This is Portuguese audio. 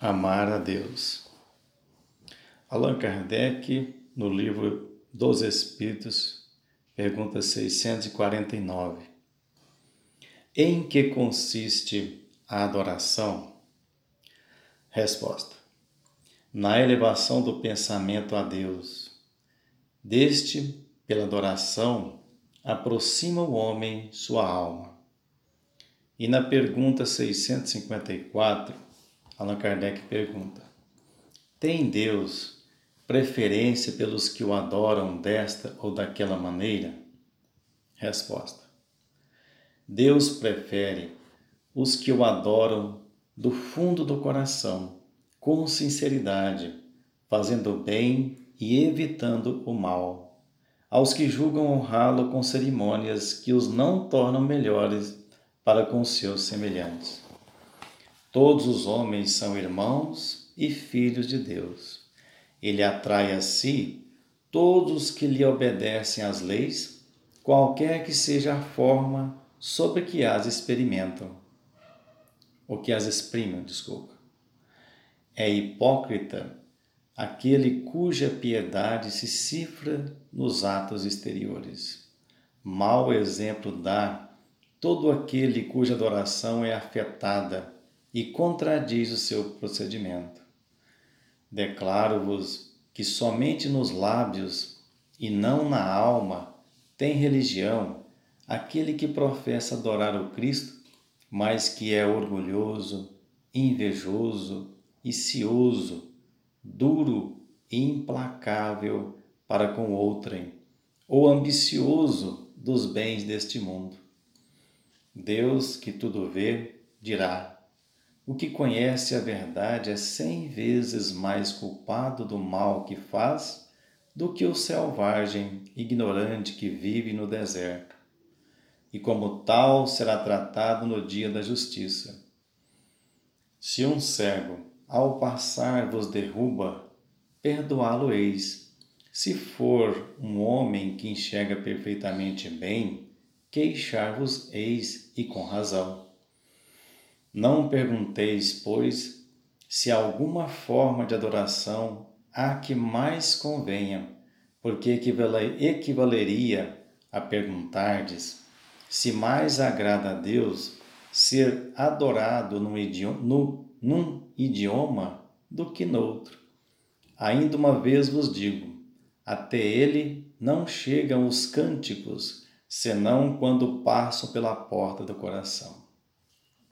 Amar a Deus. Allan Kardec, no livro dos Espíritos, pergunta 649. Em que consiste a adoração? Resposta: Na elevação do pensamento a Deus. Deste, pela adoração, aproxima o homem sua alma. E na pergunta 654, Allan Kardec pergunta: Tem Deus preferência pelos que o adoram desta ou daquela maneira? Resposta: Deus prefere os que o adoram do fundo do coração, com sinceridade, fazendo o bem e evitando o mal, aos que julgam honrá-lo com cerimônias que os não tornam melhores para com seus semelhantes. Todos os homens são irmãos e filhos de Deus. Ele atrai a si todos que lhe obedecem às leis, qualquer que seja a forma sobre que as experimentam, ou que as exprimam, desculpa. É hipócrita aquele cuja piedade se cifra nos atos exteriores. Mau exemplo dá todo aquele cuja adoração é afetada e contradiz o seu procedimento. Declaro-vos que somente nos lábios e não na alma tem religião aquele que professa adorar o Cristo, mas que é orgulhoso, invejoso e cioso, duro e implacável para com outrem, ou ambicioso dos bens deste mundo. Deus, que tudo vê, dirá: o que conhece a verdade é cem vezes mais culpado do mal que faz do que o selvagem ignorante que vive no deserto, e como tal será tratado no dia da justiça. Se um cego, ao passar, vos derruba, perdoá-lo-eis. Se for um homem que enxerga perfeitamente bem, queixar-vos-eis e com razão. Não pergunteis, pois, se alguma forma de adoração há que mais convenha, porque equivaleria a perguntardes se mais agrada a Deus ser adorado num idioma, no, num idioma do que noutro. Ainda uma vez vos digo: até ele não chegam os cânticos, senão quando passam pela porta do coração.